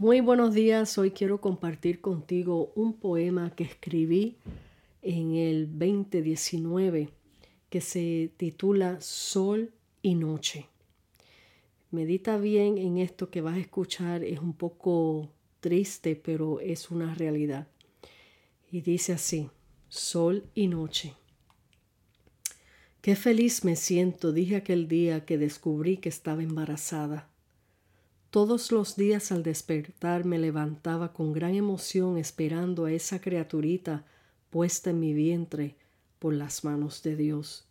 Muy buenos días, hoy quiero compartir contigo un poema que escribí en el 2019 que se titula Sol y Noche. Medita bien en esto que vas a escuchar, es un poco triste, pero es una realidad. Y dice así, Sol y Noche. Qué feliz me siento, dije aquel día que descubrí que estaba embarazada. Todos los días al despertar me levantaba con gran emoción esperando a esa criaturita puesta en mi vientre por las manos de Dios.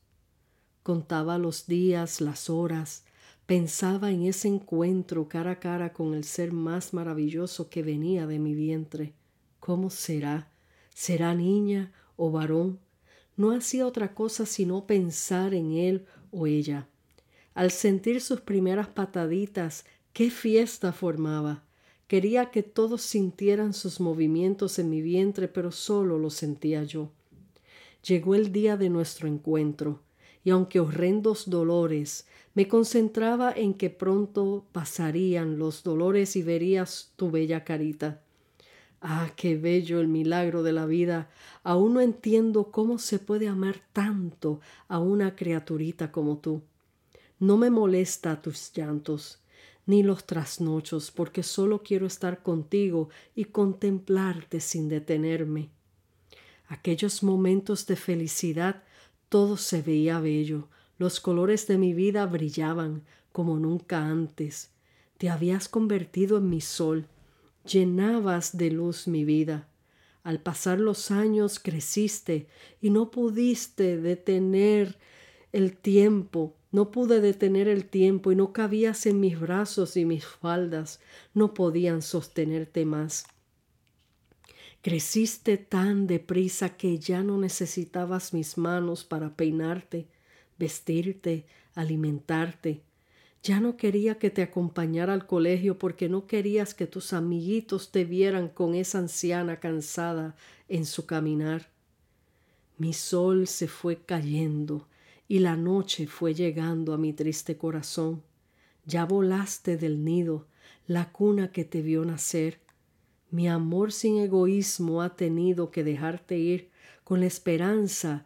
Contaba los días, las horas, pensaba en ese encuentro cara a cara con el ser más maravilloso que venía de mi vientre. ¿Cómo será? ¿Será niña o varón? No hacía otra cosa sino pensar en él o ella. Al sentir sus primeras pataditas ¡Qué fiesta formaba! Quería que todos sintieran sus movimientos en mi vientre, pero solo lo sentía yo. Llegó el día de nuestro encuentro, y aunque horrendos dolores, me concentraba en que pronto pasarían los dolores y verías tu bella carita. Ah, qué bello el milagro de la vida. Aún no entiendo cómo se puede amar tanto a una criaturita como tú. No me molesta tus llantos ni los trasnochos, porque solo quiero estar contigo y contemplarte sin detenerme. Aquellos momentos de felicidad todo se veía bello, los colores de mi vida brillaban como nunca antes. Te habías convertido en mi sol, llenabas de luz mi vida. Al pasar los años creciste y no pudiste detener el tiempo no pude detener el tiempo y no cabías en mis brazos y mis faldas no podían sostenerte más. Creciste tan deprisa que ya no necesitabas mis manos para peinarte, vestirte, alimentarte. Ya no quería que te acompañara al colegio porque no querías que tus amiguitos te vieran con esa anciana cansada en su caminar. Mi sol se fue cayendo y la noche fue llegando a mi triste corazón. Ya volaste del nido, la cuna que te vio nacer. Mi amor sin egoísmo ha tenido que dejarte ir con la esperanza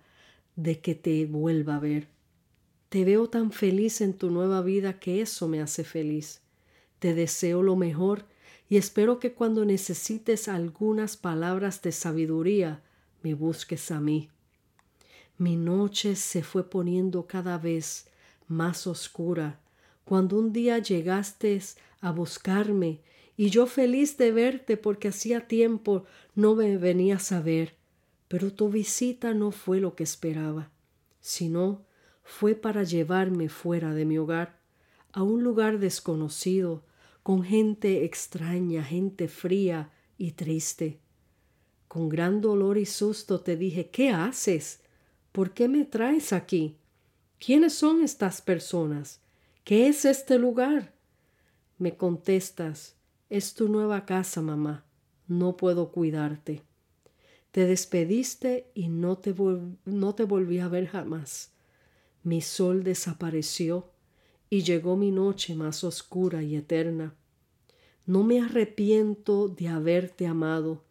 de que te vuelva a ver. Te veo tan feliz en tu nueva vida que eso me hace feliz. Te deseo lo mejor y espero que cuando necesites algunas palabras de sabiduría me busques a mí. Mi noche se fue poniendo cada vez más oscura cuando un día llegaste a buscarme y yo feliz de verte porque hacía tiempo no me venías a ver, pero tu visita no fue lo que esperaba, sino fue para llevarme fuera de mi hogar, a un lugar desconocido, con gente extraña, gente fría y triste. Con gran dolor y susto te dije, ¿qué haces? ¿Por qué me traes aquí? ¿Quiénes son estas personas? ¿Qué es este lugar? Me contestas, es tu nueva casa, mamá. No puedo cuidarte. Te despediste y no te, no te volví a ver jamás. Mi sol desapareció y llegó mi noche más oscura y eterna. No me arrepiento de haberte amado,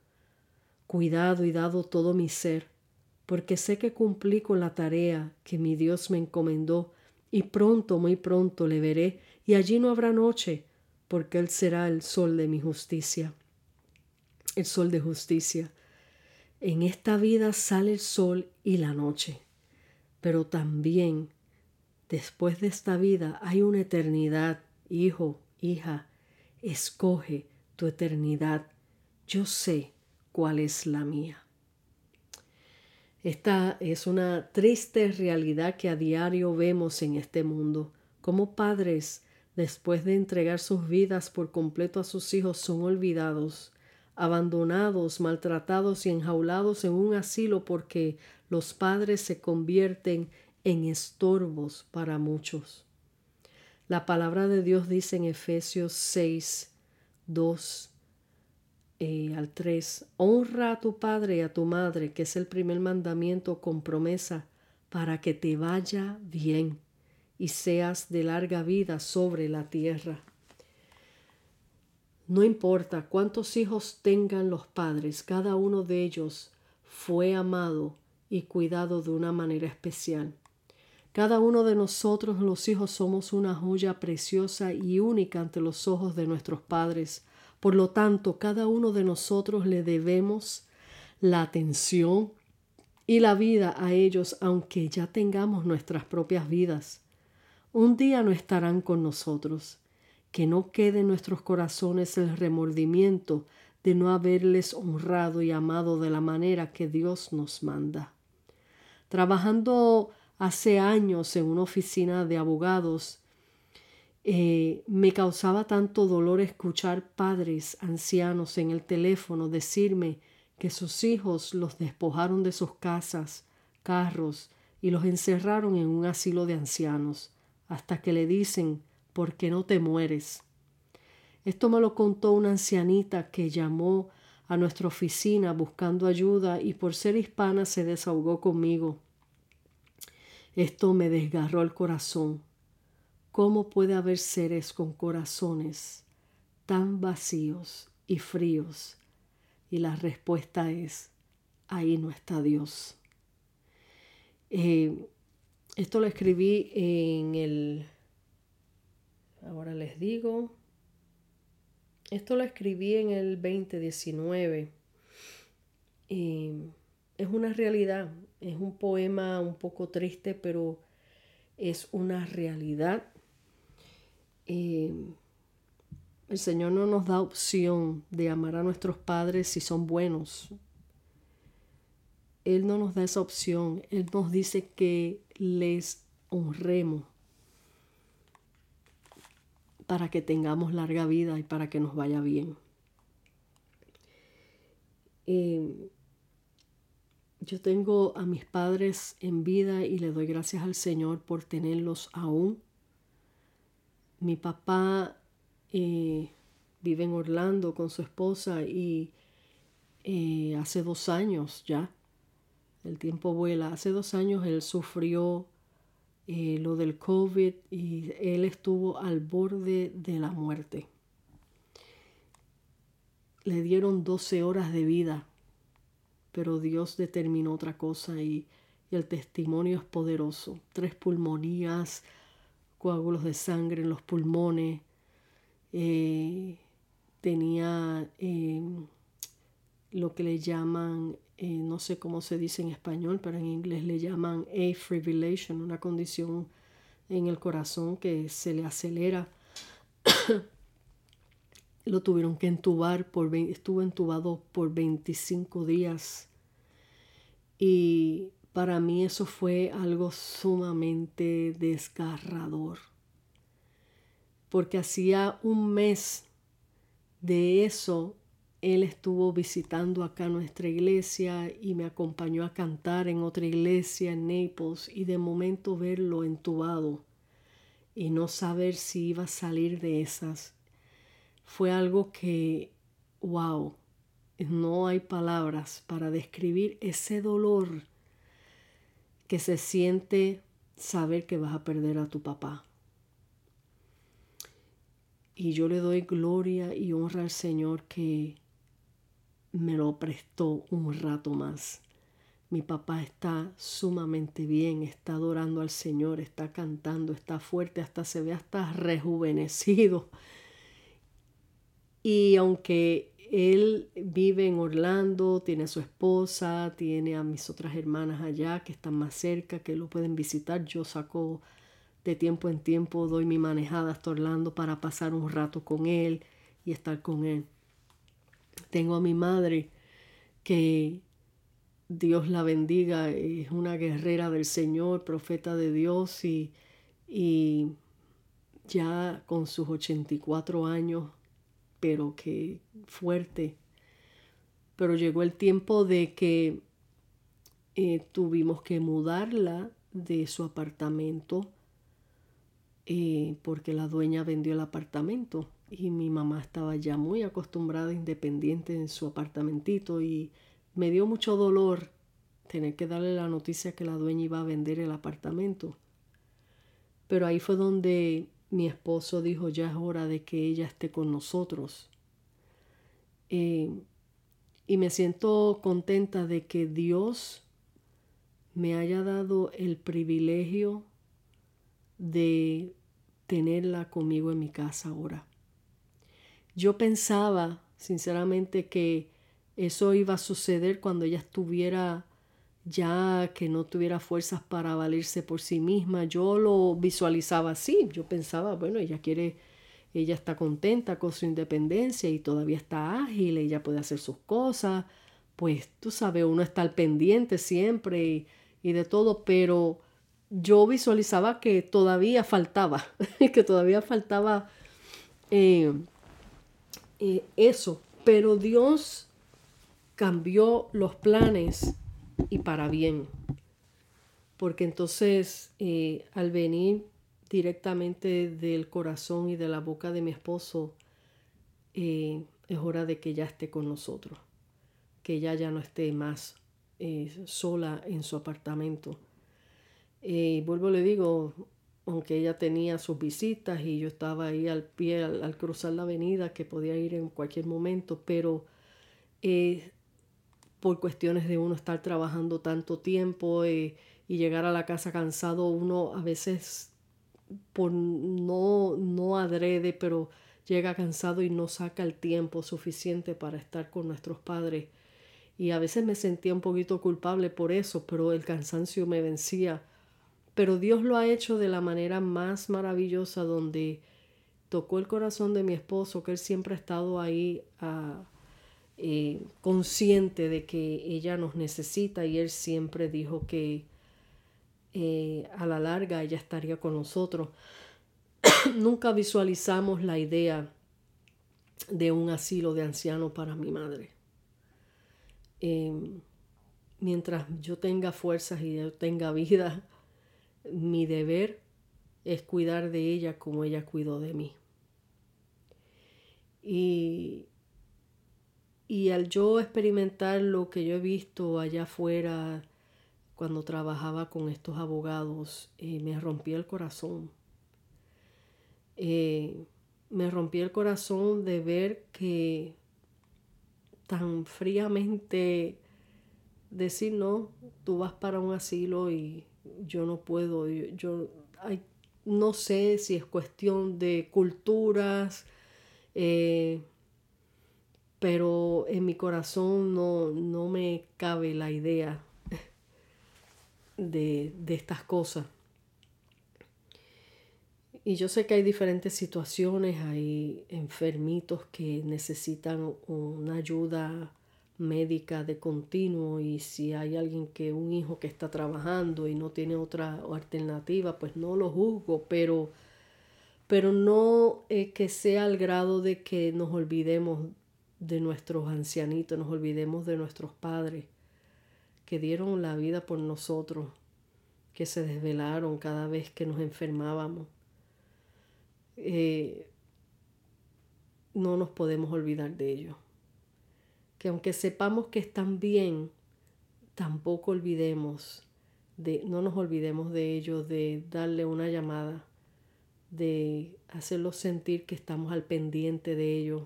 cuidado y dado todo mi ser porque sé que cumplí con la tarea que mi Dios me encomendó, y pronto, muy pronto le veré, y allí no habrá noche, porque Él será el sol de mi justicia, el sol de justicia. En esta vida sale el sol y la noche, pero también después de esta vida hay una eternidad, hijo, hija, escoge tu eternidad. Yo sé cuál es la mía. Esta es una triste realidad que a diario vemos en este mundo. Como padres, después de entregar sus vidas por completo a sus hijos, son olvidados, abandonados, maltratados y enjaulados en un asilo porque los padres se convierten en estorbos para muchos. La palabra de Dios dice en Efesios 6, 2 eh, al 3, honra a tu padre y a tu madre, que es el primer mandamiento con promesa, para que te vaya bien y seas de larga vida sobre la tierra. No importa cuántos hijos tengan los padres, cada uno de ellos fue amado y cuidado de una manera especial. Cada uno de nosotros los hijos somos una joya preciosa y única ante los ojos de nuestros padres. Por lo tanto, cada uno de nosotros le debemos la atención y la vida a ellos aunque ya tengamos nuestras propias vidas. Un día no estarán con nosotros. Que no quede en nuestros corazones el remordimiento de no haberles honrado y amado de la manera que Dios nos manda. Trabajando hace años en una oficina de abogados, eh, me causaba tanto dolor escuchar padres ancianos en el teléfono decirme que sus hijos los despojaron de sus casas, carros y los encerraron en un asilo de ancianos, hasta que le dicen, ¿por qué no te mueres? Esto me lo contó una ancianita que llamó a nuestra oficina buscando ayuda y por ser hispana se desahogó conmigo. Esto me desgarró el corazón. ¿Cómo puede haber seres con corazones tan vacíos y fríos? Y la respuesta es, ahí no está Dios. Eh, esto lo escribí en el, ahora les digo, esto lo escribí en el 2019. es una realidad. Es un poema un poco triste, pero es una realidad. Eh, el Señor no nos da opción de amar a nuestros padres si son buenos. Él no nos da esa opción. Él nos dice que les honremos para que tengamos larga vida y para que nos vaya bien. Eh, yo tengo a mis padres en vida y le doy gracias al Señor por tenerlos aún. Mi papá eh, vive en Orlando con su esposa y eh, hace dos años ya, el tiempo vuela, hace dos años él sufrió eh, lo del COVID y él estuvo al borde de la muerte. Le dieron 12 horas de vida pero Dios determinó otra cosa y, el testimonio es poderoso. Tres pulmonías, coágulos de sangre en los pulmones, eh, tenía em, lo que le llaman, eh, no sé cómo se dice en español, pero en inglés le llaman afibrillation, una condición en el corazón que se le acelera. Lo tuvieron que entubar, por, estuvo entubado por 25 días. Y para mí eso fue algo sumamente desgarrador. Porque hacía un mes de eso, él estuvo visitando acá nuestra iglesia y me acompañó a cantar en otra iglesia en Naples y de momento verlo entubado y no saber si iba a salir de esas fue algo que, wow, no hay palabras para describir ese dolor que se siente saber que vas a perder a tu papá. Y yo le doy gloria y honra al Señor que me lo prestó un rato más. Mi papá está sumamente bien, está adorando al Señor, está cantando, está fuerte, hasta se ve hasta rejuvenecido. Y aunque él vive en Orlando, tiene a su esposa, tiene a mis otras hermanas allá que están más cerca, que lo pueden visitar, yo saco de tiempo en tiempo, doy mi manejada hasta Orlando para pasar un rato con él y estar con él. Tengo a mi madre que Dios la bendiga, es una guerrera del Señor, profeta de Dios y, y ya con sus 84 años pero que fuerte. Pero llegó el tiempo de que eh, tuvimos que mudarla de su apartamento eh, porque la dueña vendió el apartamento y mi mamá estaba ya muy acostumbrada, independiente en su apartamentito y me dio mucho dolor tener que darle la noticia que la dueña iba a vender el apartamento. Pero ahí fue donde mi esposo dijo, ya es hora de que ella esté con nosotros. Eh, y me siento contenta de que Dios me haya dado el privilegio de tenerla conmigo en mi casa ahora. Yo pensaba, sinceramente, que eso iba a suceder cuando ella estuviera ya que no tuviera fuerzas para valerse por sí misma. Yo lo visualizaba así. Yo pensaba, bueno, ella quiere, ella está contenta con su independencia y todavía está ágil, ella puede hacer sus cosas. Pues tú sabes, uno está al pendiente siempre y, de todo, pero yo visualizaba que todavía faltaba, que todavía faltaba eh, eh, eso. Pero Dios cambió los planes y para bien. Porque entonces eh, al venir directamente del corazón y de la boca de mi esposo, eh, es hora de que ya esté con nosotros, que ella ya no esté más eh, sola en su apartamento. Y vuelvo le digo, aunque ella tenía sus visitas y yo estaba ahí al pie al, cruzar la avenida, que podía ir en cualquier momento, pero por cuestiones de uno estar trabajando tanto tiempo eh, y llegar a la casa cansado, uno a veces por no, no adrede, pero llega cansado y no saca el tiempo suficiente para estar con nuestros padres. Y a veces me sentía un poquito culpable por eso, pero el cansancio me vencía. Pero Dios lo ha hecho de la manera más maravillosa donde tocó el corazón de mi esposo, que él siempre ha estado ahí a, eh, consciente de que ella nos necesita y él siempre dijo que eh, a la larga ella estaría con nosotros. Nunca visualizamos la idea de un asilo de ancianos para mi madre. Em, mientras yo tenga fuerzas y yo tenga vida, mi deber es cuidar de ella como ella cuidó de mí. Y y al yo experimentar lo que yo he visto allá afuera cuando trabajaba con estos abogados, eh, me rompí el corazón. Eh, me rompí el corazón de ver que tan fríamente decir no, tú vas para un asilo y yo no puedo, yo, no sé si es cuestión de culturas, eh, pero en mi corazón no, me cabe la idea de, de estas cosas. Y yo sé que hay diferentes situaciones, hay enfermitos que necesitan una ayuda médica de continuo y si hay alguien que un hijo que está trabajando y no tiene otra alternativa, pues no lo juzgo, pero pero no que sea al grado de que nos olvidemos de nuestros ancianitos, nos olvidemos de nuestros padres que dieron la vida por nosotros, que se desvelaron cada vez que nos enfermábamos. Eh, no nos podemos olvidar de ellos. Que aunque sepamos que están bien, tampoco olvidemos de, no nos olvidemos de ellos, de darle una llamada, de hacerlos sentir que estamos al pendiente de ellos,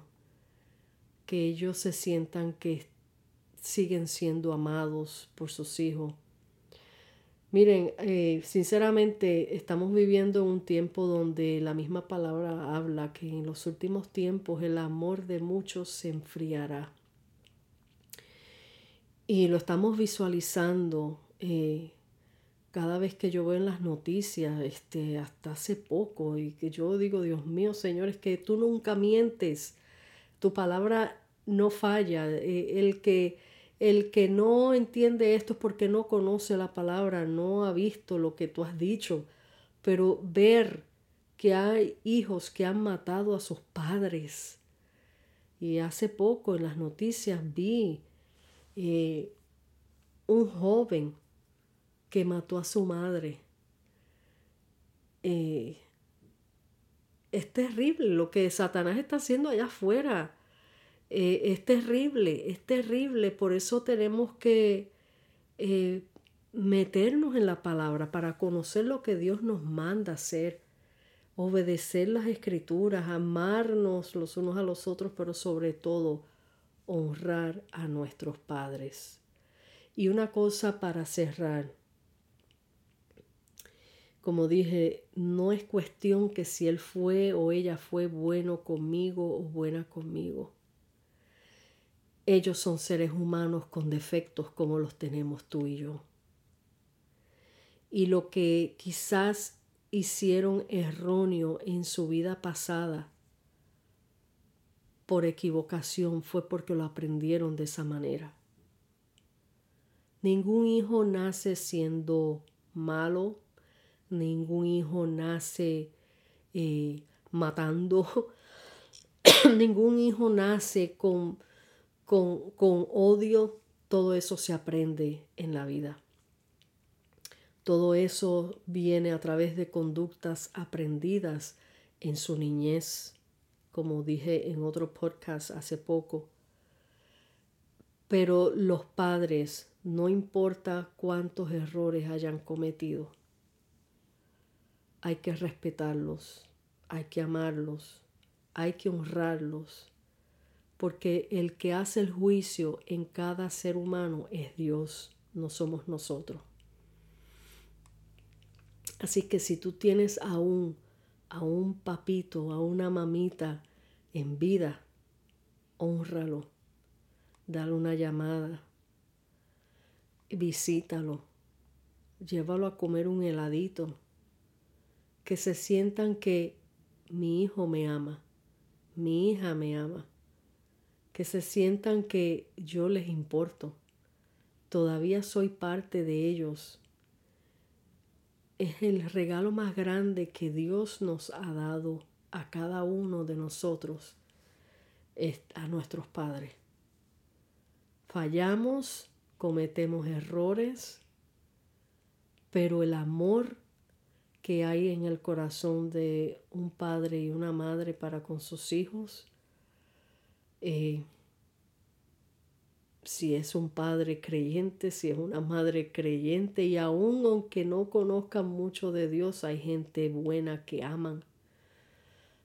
que ellos se sientan que siguen siendo amados por sus hijos. Miren, eh, sinceramente estamos viviendo un tiempo donde la misma palabra habla que en los últimos tiempos el amor de muchos se enfriará. Y lo estamos visualizando eh, cada vez que yo veo en las noticias, este, hasta hace poco, y que yo digo, Dios mío, Señor, es que tú nunca mientes tu palabra no falla. Eh, el que, el que no entiende esto es porque no conoce la palabra, no ha visto lo que tú has dicho. Pero ver que hay hijos que han matado a sus padres. Y hace poco en las noticias vi eh, un joven que mató a su madre. Eh, es terrible lo que Satanás está haciendo allá afuera. Eh, es terrible, es terrible. Por eso tenemos que eh, meternos en la palabra para conocer lo que Dios nos manda hacer, obedecer las escrituras, amarnos los unos a los otros, pero sobre todo honrar a nuestros padres. Y una cosa para cerrar. Como dije, no es cuestión que si él fue o ella fue bueno conmigo o buena conmigo. Ellos son seres humanos con defectos como los tenemos tú y yo. Y lo que quizás hicieron erróneo en su vida pasada por equivocación fue porque lo aprendieron de esa manera. Ningún hijo nace siendo malo, ningún hijo nace eh, matando, ningún hijo nace con, con, con odio, todo eso se aprende en la vida. Todo eso viene a través de conductas aprendidas en su niñez, como dije en otro podcast hace poco. Pero los padres, no importa cuántos errores hayan cometido, hay que respetarlos, hay que amarlos, hay que honrarlos, porque el que hace el juicio en cada ser humano es Dios, no somos nosotros. Así que si tú tienes a un, a un papito, a una mamita en vida, honralo, dale una llamada, visítalo, llévalo a comer un heladito, que se sientan que mi hijo me ama, mi hija me ama, que se sientan que yo les importo, todavía soy parte de ellos es el regalo más grande que Dios nos ha dado a cada uno de nosotros, a nuestros padres. Fallamos, cometemos errores, pero el amor que hay en el corazón de un padre y una madre para con sus hijos eh, si es un padre creyente, si es una madre creyente, y aún aunque no conozcan mucho de Dios, hay gente buena que aman.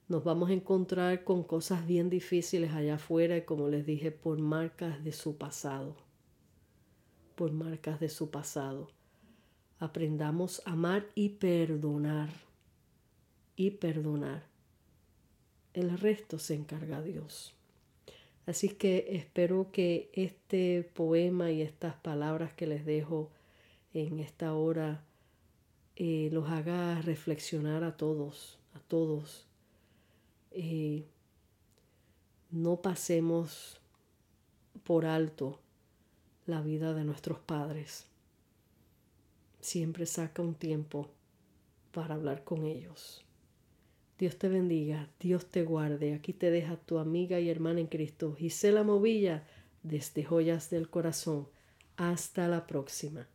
Nos vamos a encontrar con cosas bien difíciles allá afuera y como les dije, por marcas de su pasado. Por marcas de su pasado. Aprendamos a amar y perdonar. Y perdonar. El resto se encarga Dios. Así que espero que este poema y estas palabras que les dejo en esta hora eh, los haga reflexionar a todos, a todos. Eh, no pasemos por alto la vida de nuestros padres. Siempre saca un tiempo para hablar con ellos. Dios te bendiga, Dios te guarde. Aquí te deja tu amiga y hermana en Cristo, Gisela Movilla, desde Joyas del Corazón. Hasta la próxima.